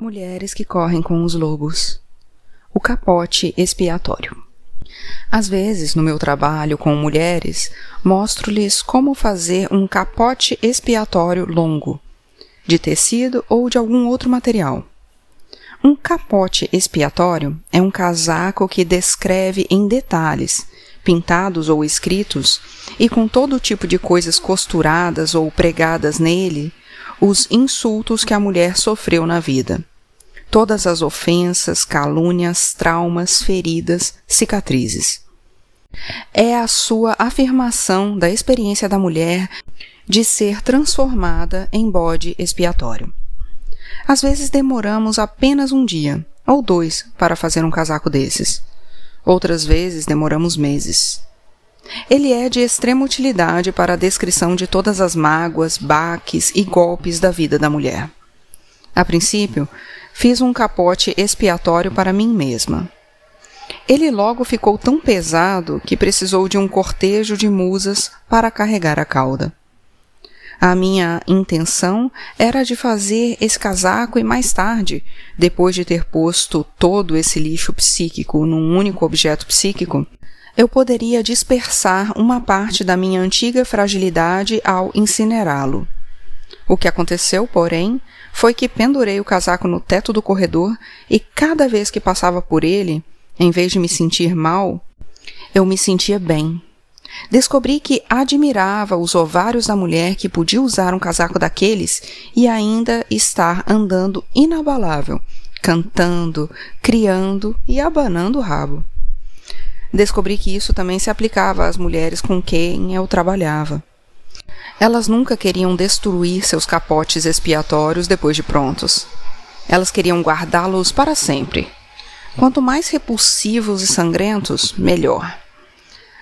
Mulheres que correm com os lobos. O capote expiatório. Às vezes, no meu trabalho com mulheres, mostro-lhes como fazer um capote expiatório longo, de tecido ou de algum outro material. Um capote expiatório é um casaco que descreve em detalhes, pintados ou escritos, e com todo tipo de coisas costuradas ou pregadas nele, os insultos que a mulher sofreu na vida todas as ofensas, calúnias, traumas, feridas, cicatrizes. É a sua afirmação da experiência da mulher de ser transformada em bode expiatório. Às vezes demoramos apenas um dia ou dois para fazer um casaco desses. Outras vezes demoramos meses. Ele é de extrema utilidade para a descrição de todas as mágoas, baques e golpes da vida da mulher. A princípio, fiz um capote expiatório para mim mesma. Ele logo ficou tão pesado que precisou de um cortejo de musas para carregar a cauda. A minha intenção era de fazer esse casaco e mais tarde, depois de ter posto todo esse lixo psíquico num único objeto psíquico, eu poderia dispersar uma parte da minha antiga fragilidade ao incinerá-lo. O que aconteceu, porém, foi que pendurei o casaco no teto do corredor e cada vez que passava por ele, em vez de me sentir mal, eu me sentia bem. Descobri que admirava os ovários da mulher que podia usar um casaco daqueles e ainda estar andando inabalável, cantando, criando e abanando o rabo. Descobri que isso também se aplicava às mulheres com quem eu trabalhava. Elas nunca queriam destruir seus capotes expiatórios depois de prontos. Elas queriam guardá-los para sempre. Quanto mais repulsivos e sangrentos, melhor.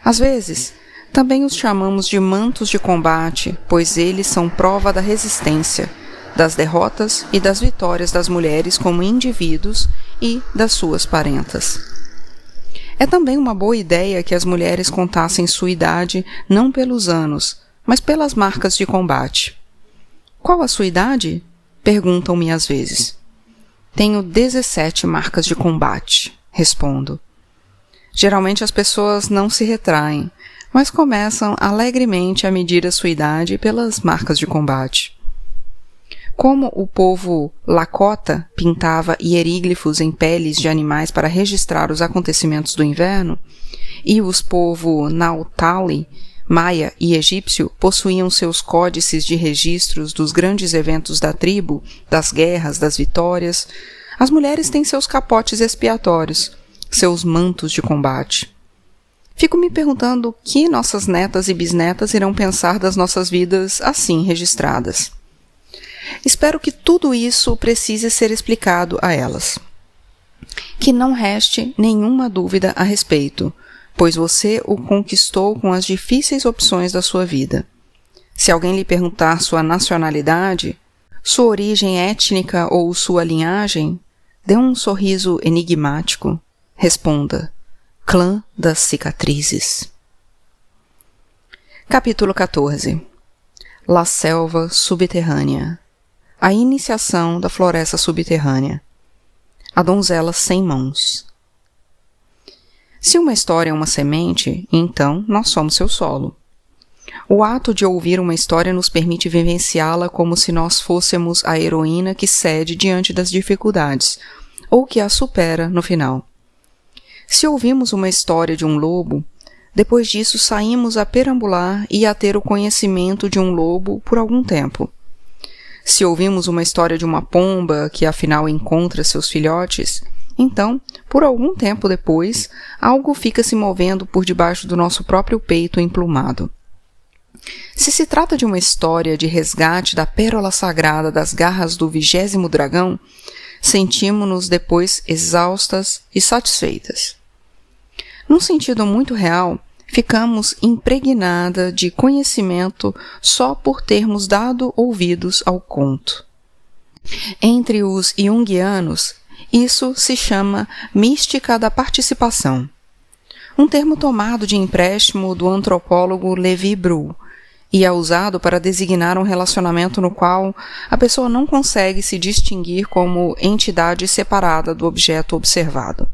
Às vezes, também os chamamos de mantos de combate, pois eles são prova da resistência, das derrotas e das vitórias das mulheres como indivíduos e das suas parentas. É também uma boa ideia que as mulheres contassem sua idade não pelos anos, mas pelas marcas de combate. Qual a sua idade? Perguntam-me às vezes. Tenho 17 marcas de combate, respondo. Geralmente as pessoas não se retraem, mas começam alegremente a medir a sua idade pelas marcas de combate. Como o povo Lakota pintava hieríglifos em peles de animais para registrar os acontecimentos do inverno, e os povo Nautali maia e egípcio possuíam seus códices de registros dos grandes eventos da tribo, das guerras, das vitórias. As mulheres têm seus capotes expiatórios, seus mantos de combate. Fico me perguntando o que nossas netas e bisnetas irão pensar das nossas vidas assim registradas. Espero que tudo isso precise ser explicado a elas. Que não reste nenhuma dúvida a respeito pois você o conquistou com as difíceis opções da sua vida. Se alguém lhe perguntar sua nacionalidade, sua origem étnica ou sua linhagem, dê um sorriso enigmático. Responda: Clã das Cicatrizes. Capítulo 14 La Selva Subterrânea A iniciação da floresta subterrânea. A donzela sem mãos. Se uma história é uma semente, então nós somos seu solo. O ato de ouvir uma história nos permite vivenciá-la como se nós fôssemos a heroína que cede diante das dificuldades, ou que a supera no final. Se ouvimos uma história de um lobo, depois disso saímos a perambular e a ter o conhecimento de um lobo por algum tempo. Se ouvimos uma história de uma pomba que afinal encontra seus filhotes, então, por algum tempo depois, algo fica se movendo por debaixo do nosso próprio peito emplumado. Se se trata de uma história de resgate da pérola sagrada das garras do vigésimo dragão, sentimos-nos depois exaustas e satisfeitas. Num sentido muito real, ficamos impregnada de conhecimento só por termos dado ouvidos ao conto. Entre os Jungianos, isso se chama mística da participação. Um termo tomado de empréstimo do antropólogo Levi Bru, e é usado para designar um relacionamento no qual a pessoa não consegue se distinguir como entidade separada do objeto observado.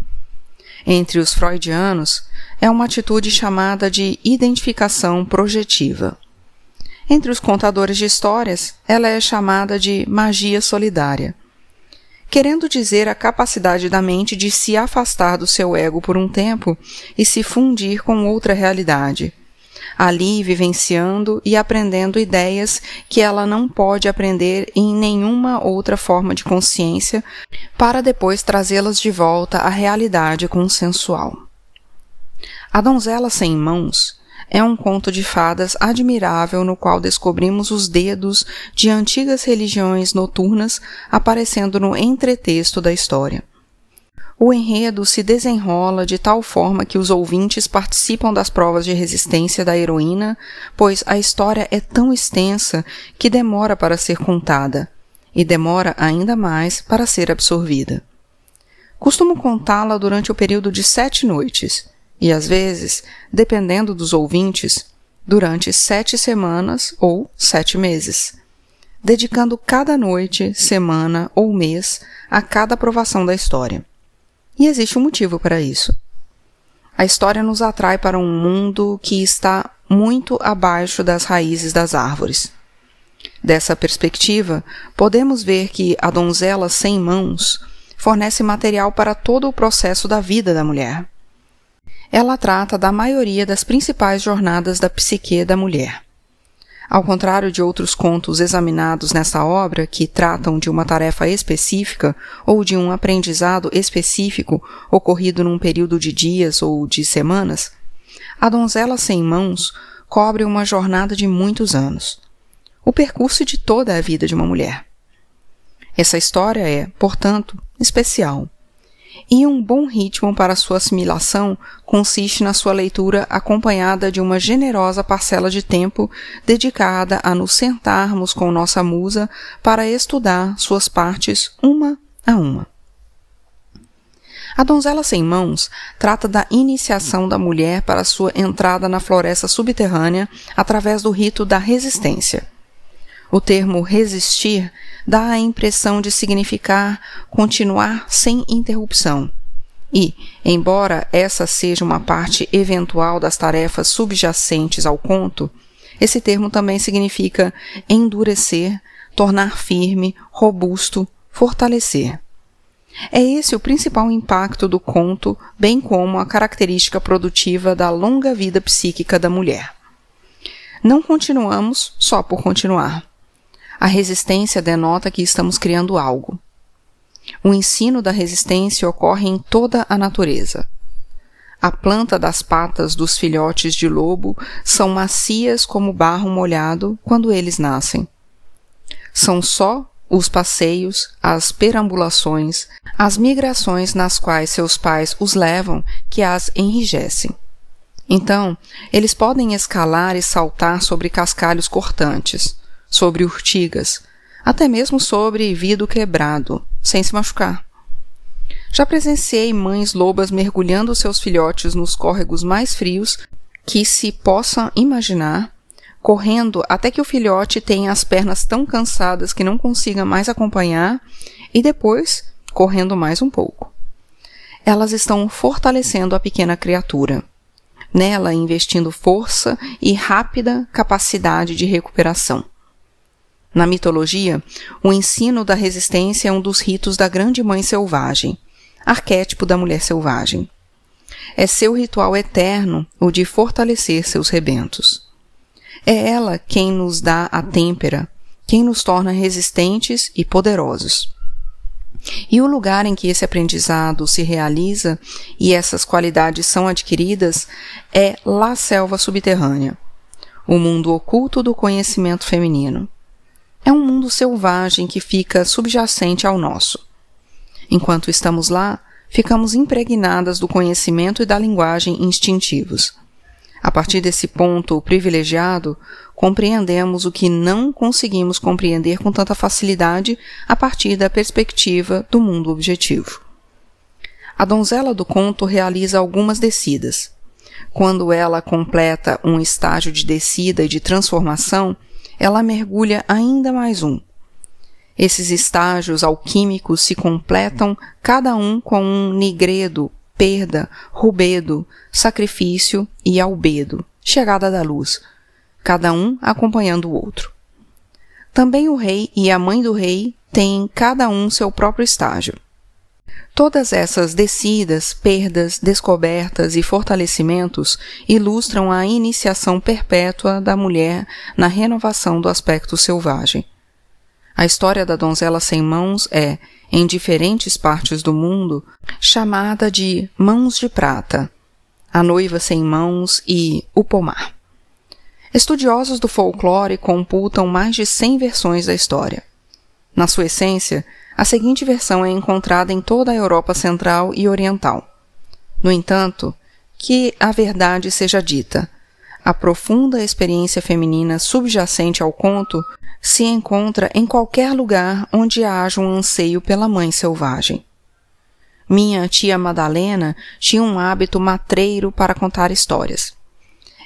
Entre os freudianos, é uma atitude chamada de identificação projetiva. Entre os contadores de histórias, ela é chamada de magia solidária, querendo dizer a capacidade da mente de se afastar do seu ego por um tempo e se fundir com outra realidade ali vivenciando e aprendendo ideias que ela não pode aprender em nenhuma outra forma de consciência, para depois trazê-las de volta à realidade consensual. A Donzela Sem Mãos é um conto de fadas admirável no qual descobrimos os dedos de antigas religiões noturnas aparecendo no entretexto da história. O enredo se desenrola de tal forma que os ouvintes participam das provas de resistência da heroína, pois a história é tão extensa que demora para ser contada, e demora ainda mais para ser absorvida. Costumo contá-la durante o período de sete noites, e às vezes, dependendo dos ouvintes, durante sete semanas ou sete meses, dedicando cada noite, semana ou mês a cada aprovação da história. E existe um motivo para isso. A história nos atrai para um mundo que está muito abaixo das raízes das árvores. Dessa perspectiva, podemos ver que a donzela sem mãos fornece material para todo o processo da vida da mulher. Ela trata da maioria das principais jornadas da psique da mulher. Ao contrário de outros contos examinados nessa obra, que tratam de uma tarefa específica ou de um aprendizado específico ocorrido num período de dias ou de semanas, A Donzela Sem Mãos cobre uma jornada de muitos anos o percurso de toda a vida de uma mulher. Essa história é, portanto, especial e um bom ritmo para sua assimilação consiste na sua leitura acompanhada de uma generosa parcela de tempo dedicada a nos sentarmos com nossa musa para estudar suas partes uma a uma. A Donzela Sem Mãos trata da iniciação da mulher para sua entrada na floresta subterrânea através do rito da resistência. O termo resistir dá a impressão de significar continuar sem interrupção. E, embora essa seja uma parte eventual das tarefas subjacentes ao conto, esse termo também significa endurecer, tornar firme, robusto, fortalecer. É esse o principal impacto do conto, bem como a característica produtiva da longa vida psíquica da mulher. Não continuamos só por continuar. A resistência denota que estamos criando algo. O ensino da resistência ocorre em toda a natureza. A planta das patas dos filhotes de lobo são macias como barro molhado quando eles nascem. São só os passeios, as perambulações, as migrações nas quais seus pais os levam que as enrijecem. Então, eles podem escalar e saltar sobre cascalhos cortantes, sobre urtigas, até mesmo sobre vidro quebrado, sem se machucar. Já presenciei mães lobas mergulhando seus filhotes nos córregos mais frios que se possam imaginar, correndo até que o filhote tenha as pernas tão cansadas que não consiga mais acompanhar e depois correndo mais um pouco. Elas estão fortalecendo a pequena criatura, nela investindo força e rápida capacidade de recuperação. Na mitologia, o ensino da resistência é um dos ritos da grande mãe selvagem, arquétipo da mulher selvagem. É seu ritual eterno o de fortalecer seus rebentos. É ela quem nos dá a têmpera, quem nos torna resistentes e poderosos. E o lugar em que esse aprendizado se realiza e essas qualidades são adquiridas é La Selva Subterrânea, o mundo oculto do conhecimento feminino é um mundo selvagem que fica subjacente ao nosso. Enquanto estamos lá, ficamos impregnadas do conhecimento e da linguagem instintivos. A partir desse ponto privilegiado, compreendemos o que não conseguimos compreender com tanta facilidade a partir da perspectiva do mundo objetivo. A donzela do conto realiza algumas descidas. Quando ela completa um estágio de descida e de transformação, ela mergulha ainda mais um. Esses estágios alquímicos se completam cada um com um nigredo, perda, rubedo, sacrifício e albedo, chegada da luz, cada um acompanhando o outro. Também o rei e a mãe do rei têm cada um seu próprio estágio. Todas essas descidas, perdas, descobertas e fortalecimentos ilustram a iniciação perpétua da mulher na renovação do aspecto selvagem. A história da donzela sem mãos é, em diferentes partes do mundo, chamada de Mãos de Prata, a noiva sem mãos e o pomar. Estudiosos do folclore computam mais de 100 versões da história. Na sua essência, a seguinte versão é encontrada em toda a Europa Central e Oriental. No entanto, que a verdade seja dita, a profunda experiência feminina subjacente ao conto se encontra em qualquer lugar onde haja um anseio pela mãe selvagem. Minha tia Madalena tinha um hábito matreiro para contar histórias.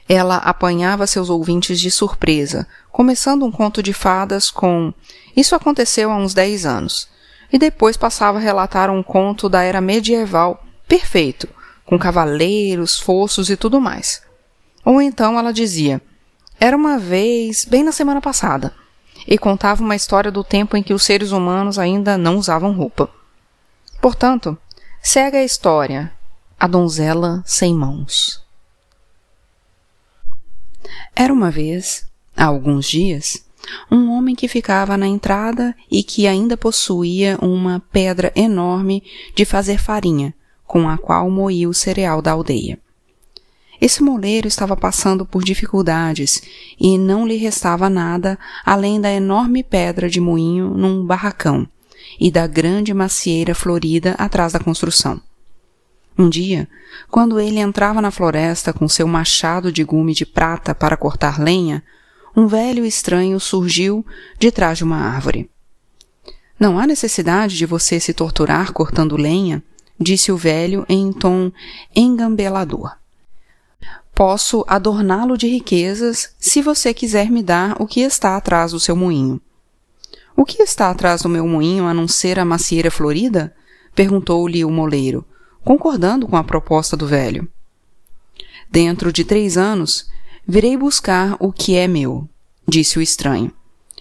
Ela apanhava seus ouvintes de surpresa, começando um conto de fadas com Isso aconteceu há uns dez anos e depois passava a relatar um conto da era medieval perfeito, com cavaleiros, fossos e tudo mais. Ou então ela dizia: Era uma vez, bem na semana passada, e contava uma história do tempo em que os seres humanos ainda não usavam roupa. Portanto, segue a história: A Donzela Sem Mãos. Era uma vez, há alguns dias, um homem que ficava na entrada e que ainda possuía uma pedra enorme de fazer farinha, com a qual moía o cereal da aldeia. Esse moleiro estava passando por dificuldades e não lhe restava nada além da enorme pedra de moinho num barracão e da grande macieira florida atrás da construção. Um dia, quando ele entrava na floresta com seu machado de gume de prata para cortar lenha, um velho estranho surgiu de trás de uma árvore. Não há necessidade de você se torturar cortando lenha, disse o velho em tom engambelador. Posso adorná-lo de riquezas se você quiser me dar o que está atrás do seu moinho. O que está atrás do meu moinho a não ser a macieira florida? perguntou-lhe o moleiro, concordando com a proposta do velho. Dentro de três anos, Virei buscar o que é meu, disse o estranho,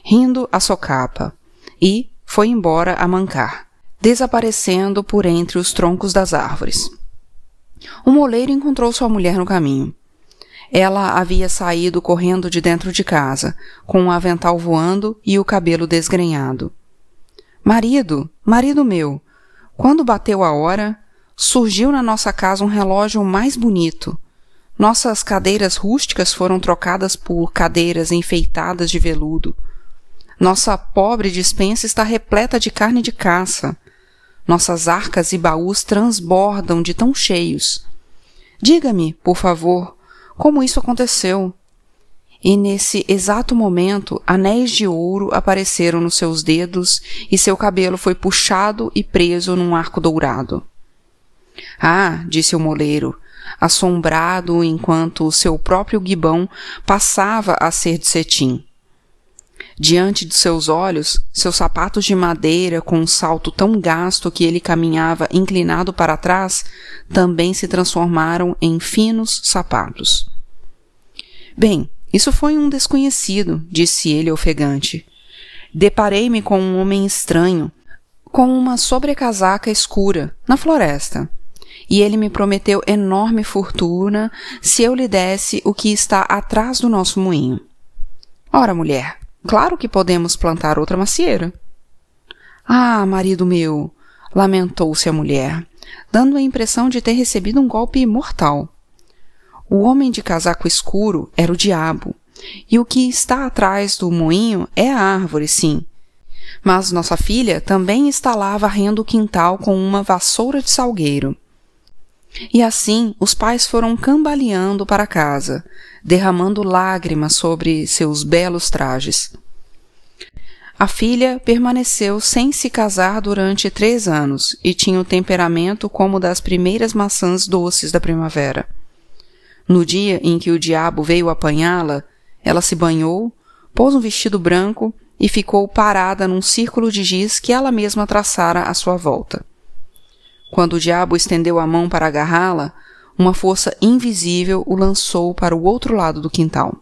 rindo a socapa, e foi embora a mancar, desaparecendo por entre os troncos das árvores. O moleiro encontrou sua mulher no caminho. Ela havia saído correndo de dentro de casa, com o um avental voando e o cabelo desgrenhado. Marido, marido meu, quando bateu a hora, surgiu na nossa casa um relógio mais bonito, nossas cadeiras rústicas foram trocadas por cadeiras enfeitadas de veludo. Nossa pobre dispensa está repleta de carne de caça. Nossas arcas e baús transbordam de tão cheios. Diga-me, por favor, como isso aconteceu. E nesse exato momento, anéis de ouro apareceram nos seus dedos e seu cabelo foi puxado e preso num arco dourado. Ah, disse o moleiro, assombrado enquanto o seu próprio gibão passava a ser de cetim. Diante de seus olhos, seus sapatos de madeira com um salto tão gasto que ele caminhava inclinado para trás também se transformaram em finos sapatos. Bem, isso foi um desconhecido, disse ele ofegante. Deparei-me com um homem estranho, com uma sobrecasaca escura, na floresta e ele me prometeu enorme fortuna se eu lhe desse o que está atrás do nosso moinho. Ora, mulher, claro que podemos plantar outra macieira. Ah, marido meu, lamentou-se a mulher, dando a impressão de ter recebido um golpe mortal. O homem de casaco escuro era o diabo, e o que está atrás do moinho é a árvore, sim. Mas nossa filha também está lá varrendo o quintal com uma vassoura de salgueiro. E assim os pais foram cambaleando para casa, derramando lágrimas sobre seus belos trajes. A filha permaneceu sem se casar durante três anos e tinha o temperamento como das primeiras maçãs doces da primavera. No dia em que o diabo veio apanhá-la, ela se banhou, pôs um vestido branco e ficou parada num círculo de giz que ela mesma traçara à sua volta. Quando o diabo estendeu a mão para agarrá-la, uma força invisível o lançou para o outro lado do quintal.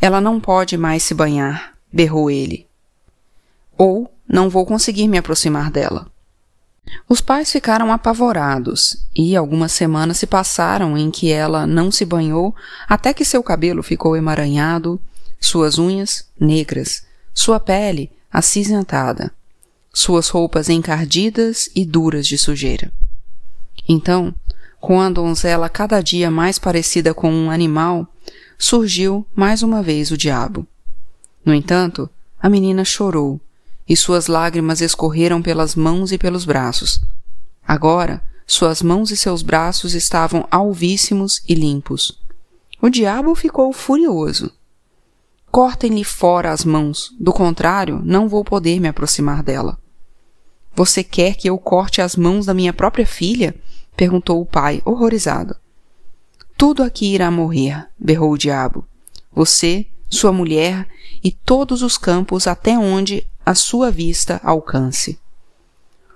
Ela não pode mais se banhar, berrou ele. Ou não vou conseguir me aproximar dela. Os pais ficaram apavorados e algumas semanas se passaram em que ela não se banhou até que seu cabelo ficou emaranhado, suas unhas negras, sua pele acinzentada, suas roupas encardidas e duras de sujeira. Então, com a donzela cada dia mais parecida com um animal, surgiu mais uma vez o diabo. No entanto, a menina chorou e suas lágrimas escorreram pelas mãos e pelos braços. Agora, suas mãos e seus braços estavam alvíssimos e limpos. O diabo ficou furioso. Cortem-lhe fora as mãos, do contrário, não vou poder me aproximar dela. Você quer que eu corte as mãos da minha própria filha? perguntou o pai, horrorizado. Tudo aqui irá morrer, berrou o diabo. Você, sua mulher e todos os campos até onde a sua vista alcance.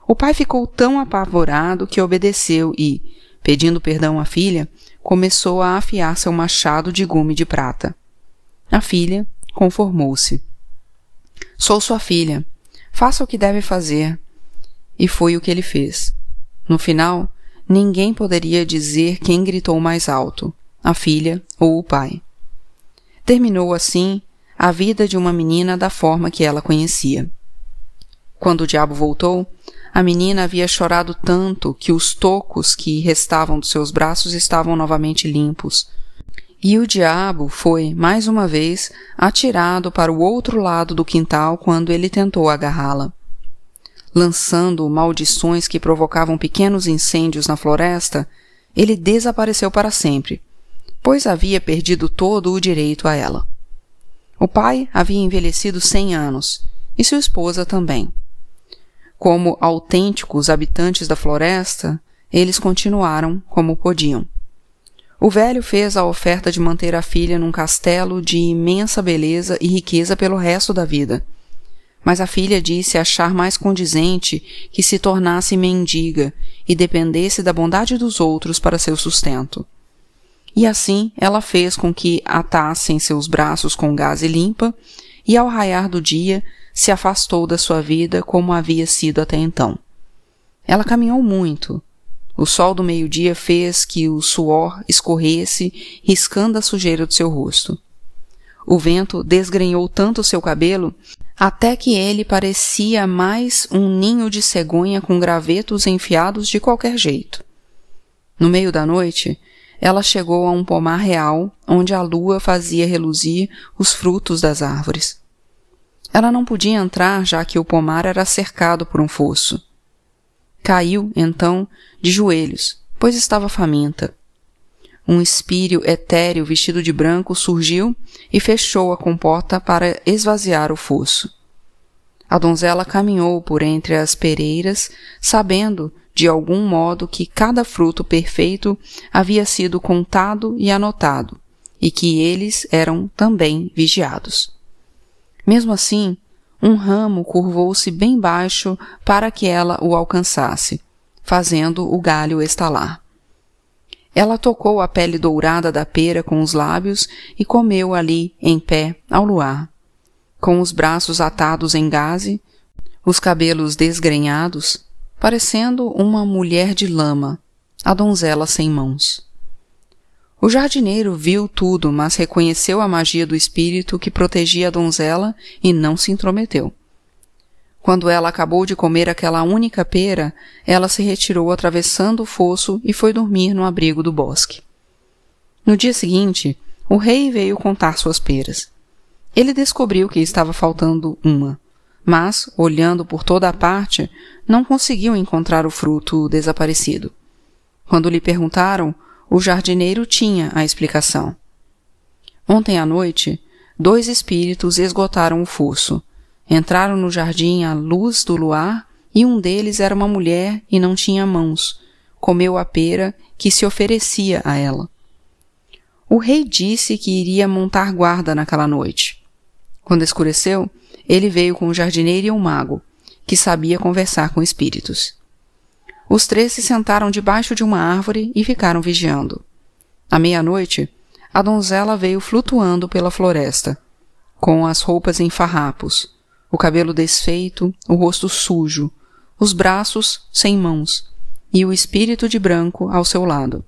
O pai ficou tão apavorado que obedeceu e, pedindo perdão à filha, começou a afiar seu machado de gume de prata. A filha conformou-se. Sou sua filha. Faça o que deve fazer. E foi o que ele fez. No final, ninguém poderia dizer quem gritou mais alto, a filha ou o pai. Terminou assim a vida de uma menina da forma que ela conhecia. Quando o diabo voltou, a menina havia chorado tanto que os tocos que restavam dos seus braços estavam novamente limpos. E o diabo foi, mais uma vez, atirado para o outro lado do quintal quando ele tentou agarrá-la. Lançando maldições que provocavam pequenos incêndios na floresta, ele desapareceu para sempre, pois havia perdido todo o direito a ela. O pai havia envelhecido cem anos, e sua esposa também. Como autênticos habitantes da floresta, eles continuaram como podiam. O velho fez a oferta de manter a filha num castelo de imensa beleza e riqueza pelo resto da vida. Mas a filha disse achar mais condizente que se tornasse mendiga e dependesse da bondade dos outros para seu sustento. E assim ela fez com que atassem seus braços com gaze limpa, e ao raiar do dia se afastou da sua vida como havia sido até então. Ela caminhou muito. O sol do meio-dia fez que o suor escorresse, riscando a sujeira do seu rosto. O vento desgrenhou tanto seu cabelo até que ele parecia mais um ninho de cegonha com gravetos enfiados de qualquer jeito. No meio da noite, ela chegou a um pomar real, onde a lua fazia reluzir os frutos das árvores. Ela não podia entrar, já que o pomar era cercado por um fosso. Caiu, então, de joelhos, pois estava faminta. Um espírito etéreo vestido de branco surgiu e fechou a comporta para esvaziar o fosso. A donzela caminhou por entre as pereiras, sabendo de algum modo que cada fruto perfeito havia sido contado e anotado, e que eles eram também vigiados. Mesmo assim, um ramo curvou-se bem baixo para que ela o alcançasse, fazendo o galho estalar. Ela tocou a pele dourada da pera com os lábios e comeu ali, em pé, ao luar. Com os braços atados em gaze, os cabelos desgrenhados, parecendo uma mulher de lama, a donzela sem mãos. O jardineiro viu tudo, mas reconheceu a magia do espírito que protegia a donzela e não se intrometeu. Quando ela acabou de comer aquela única pera, ela se retirou atravessando o fosso e foi dormir no abrigo do bosque. No dia seguinte, o rei veio contar suas peras. Ele descobriu que estava faltando uma mas, olhando por toda a parte, não conseguiu encontrar o fruto desaparecido. Quando lhe perguntaram, o jardineiro tinha a explicação. Ontem à noite, dois espíritos esgotaram o fosso. Entraram no jardim à luz do luar e um deles era uma mulher e não tinha mãos. Comeu a pera que se oferecia a ela. O rei disse que iria montar guarda naquela noite. Quando escureceu, ele veio com o jardineiro e um mago, que sabia conversar com espíritos. Os três se sentaram debaixo de uma árvore e ficaram vigiando. À meia-noite, a donzela veio flutuando pela floresta, com as roupas em farrapos, o cabelo desfeito, o rosto sujo, os braços sem mãos e o espírito de branco ao seu lado.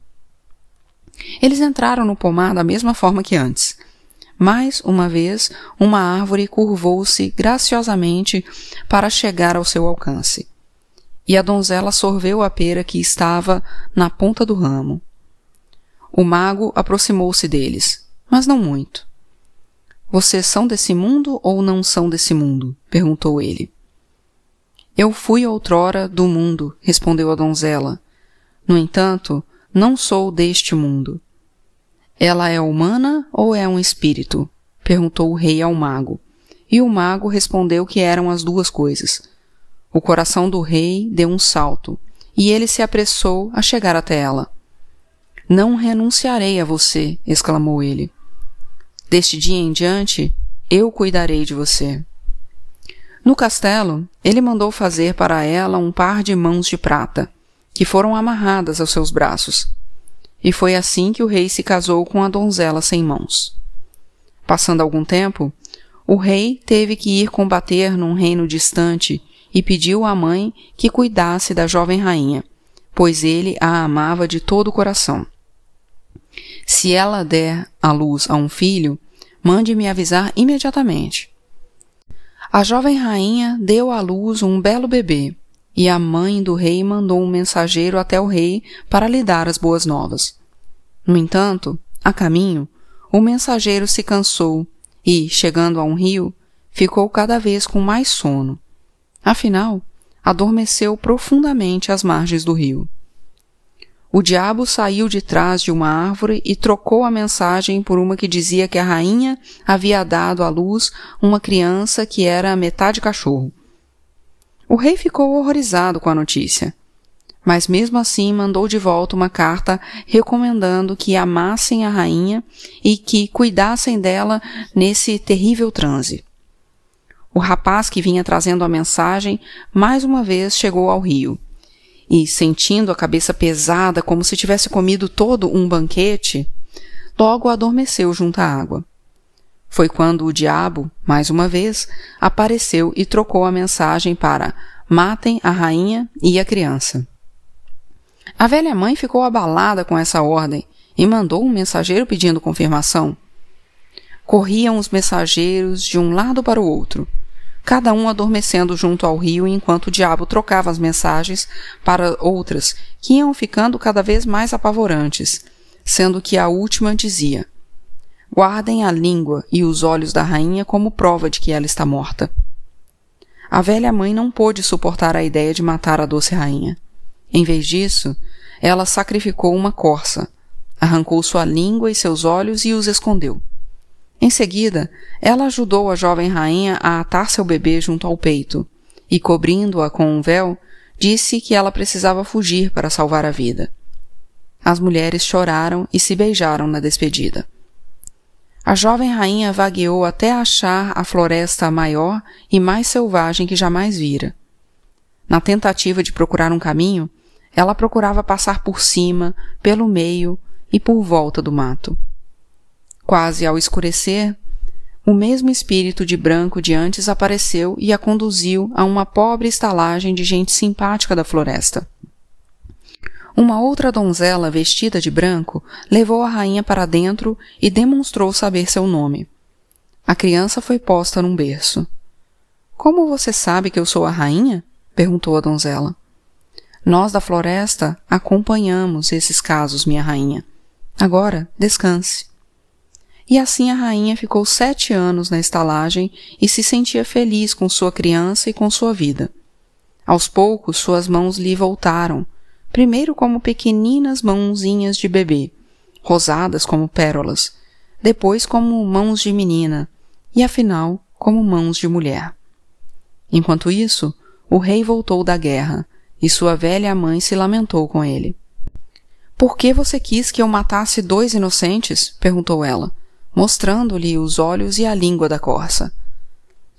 Eles entraram no pomar da mesma forma que antes. Mais uma vez, uma árvore curvou-se graciosamente para chegar ao seu alcance. E a donzela sorveu a pera que estava na ponta do ramo. O mago aproximou-se deles, mas não muito. Vocês são desse mundo ou não são desse mundo? perguntou ele. Eu fui outrora do mundo, respondeu a donzela. No entanto, não sou deste mundo. Ela é humana ou é um espírito? perguntou o rei ao mago. E o mago respondeu que eram as duas coisas. O coração do rei deu um salto, e ele se apressou a chegar até ela. Não renunciarei a você, exclamou ele. Deste dia em diante, eu cuidarei de você. No castelo, ele mandou fazer para ela um par de mãos de prata, que foram amarradas aos seus braços. E foi assim que o rei se casou com a donzela sem mãos. Passando algum tempo, o rei teve que ir combater num reino distante e pediu à mãe que cuidasse da jovem rainha, pois ele a amava de todo o coração. Se ela der à luz a um filho, mande-me avisar imediatamente. A jovem rainha deu à luz um belo bebê, e a mãe do rei mandou um mensageiro até o rei para lhe dar as boas novas. No entanto, a caminho, o mensageiro se cansou e, chegando a um rio, ficou cada vez com mais sono. Afinal, adormeceu profundamente às margens do rio. O diabo saiu de trás de uma árvore e trocou a mensagem por uma que dizia que a rainha havia dado à luz uma criança que era metade cachorro. O rei ficou horrorizado com a notícia, mas mesmo assim mandou de volta uma carta recomendando que amassem a rainha e que cuidassem dela nesse terrível transe. O rapaz que vinha trazendo a mensagem mais uma vez chegou ao rio e sentindo a cabeça pesada como se tivesse comido todo um banquete, logo adormeceu junto à água. Foi quando o diabo, mais uma vez, apareceu e trocou a mensagem para matem a rainha e a criança. A velha mãe ficou abalada com essa ordem e mandou um mensageiro pedindo confirmação. Corriam os mensageiros de um lado para o outro, cada um adormecendo junto ao rio enquanto o diabo trocava as mensagens para outras que iam ficando cada vez mais apavorantes, sendo que a última dizia: Guardem a língua e os olhos da rainha como prova de que ela está morta. A velha mãe não pôde suportar a ideia de matar a doce rainha. Em vez disso, ela sacrificou uma corça, arrancou sua língua e seus olhos e os escondeu. Em seguida, ela ajudou a jovem rainha a atar seu bebê junto ao peito e, cobrindo-a com um véu, disse que ela precisava fugir para salvar a vida. As mulheres choraram e se beijaram na despedida. A jovem rainha vagueou até achar a floresta maior e mais selvagem que jamais vira. Na tentativa de procurar um caminho, ela procurava passar por cima, pelo meio e por volta do mato. Quase ao escurecer, o mesmo espírito de branco de antes apareceu e a conduziu a uma pobre estalagem de gente simpática da floresta. Uma outra donzela vestida de branco levou a rainha para dentro e demonstrou saber seu nome. A criança foi posta num berço. Como você sabe que eu sou a rainha? perguntou a donzela. Nós da floresta acompanhamos esses casos, minha rainha. Agora, descanse. E assim a rainha ficou sete anos na estalagem e se sentia feliz com sua criança e com sua vida. Aos poucos suas mãos lhe voltaram, primeiro como pequeninas mãozinhas de bebê, rosadas como pérolas, depois como mãos de menina, e afinal como mãos de mulher. Enquanto isso, o rei voltou da guerra, e sua velha mãe se lamentou com ele. Por que você quis que eu matasse dois inocentes? perguntou ela, mostrando-lhe os olhos e a língua da corça.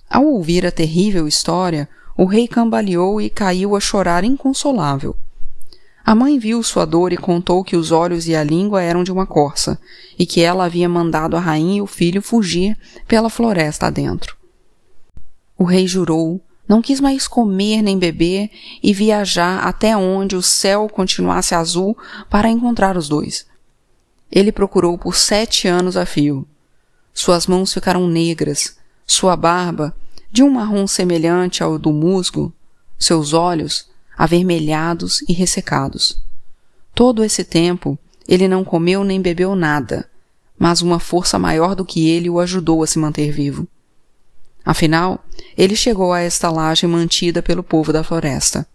Ao ouvir a terrível história, o rei cambaleou e caiu a chorar inconsolável. A mãe viu sua dor e contou que os olhos e a língua eram de uma corça, e que ela havia mandado a rainha e o filho fugir pela floresta adentro. O rei jurou, não quis mais comer nem beber e viajar até onde o céu continuasse azul para encontrar os dois. Ele procurou por sete anos a fio. Suas mãos ficaram negras, sua barba, de um marrom semelhante ao do musgo, seus olhos, avermelhados e ressecados. Todo esse tempo ele não comeu nem bebeu nada, mas uma força maior do que ele o ajudou a se manter vivo. Afinal, ele chegou à estalagem mantida pelo povo da floresta.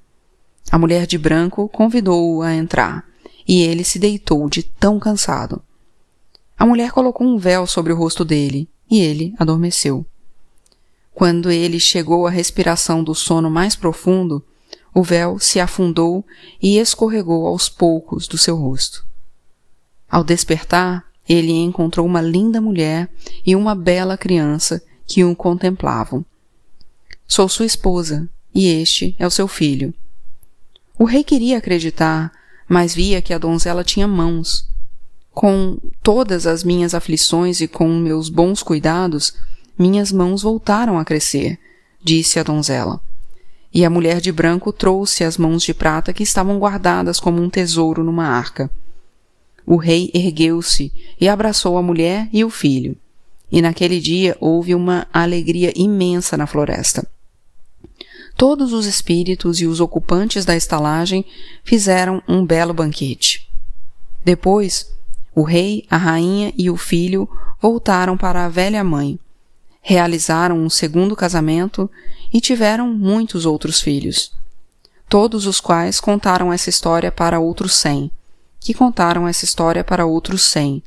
A mulher de branco convidou-o a entrar, e ele se deitou de tão cansado. A mulher colocou um véu sobre o rosto dele, e ele adormeceu. Quando ele chegou à respiração do sono mais profundo, o véu se afundou e escorregou aos poucos do seu rosto. Ao despertar, ele encontrou uma linda mulher e uma bela criança que o contemplavam. Sou sua esposa, e este é o seu filho. O rei queria acreditar, mas via que a donzela tinha mãos. Com todas as minhas aflições e com meus bons cuidados, minhas mãos voltaram a crescer, disse a donzela. E a mulher de branco trouxe as mãos de prata que estavam guardadas como um tesouro numa arca. O rei ergueu-se e abraçou a mulher e o filho. E naquele dia houve uma alegria imensa na floresta. Todos os espíritos e os ocupantes da estalagem fizeram um belo banquete. Depois, o rei, a rainha e o filho voltaram para a velha mãe, realizaram um segundo casamento e tiveram muitos outros filhos, todos os quais contaram essa história para outros cem, que contaram essa história para outros cem,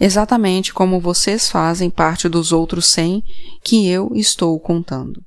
exatamente como vocês fazem parte dos outros cem que eu estou contando.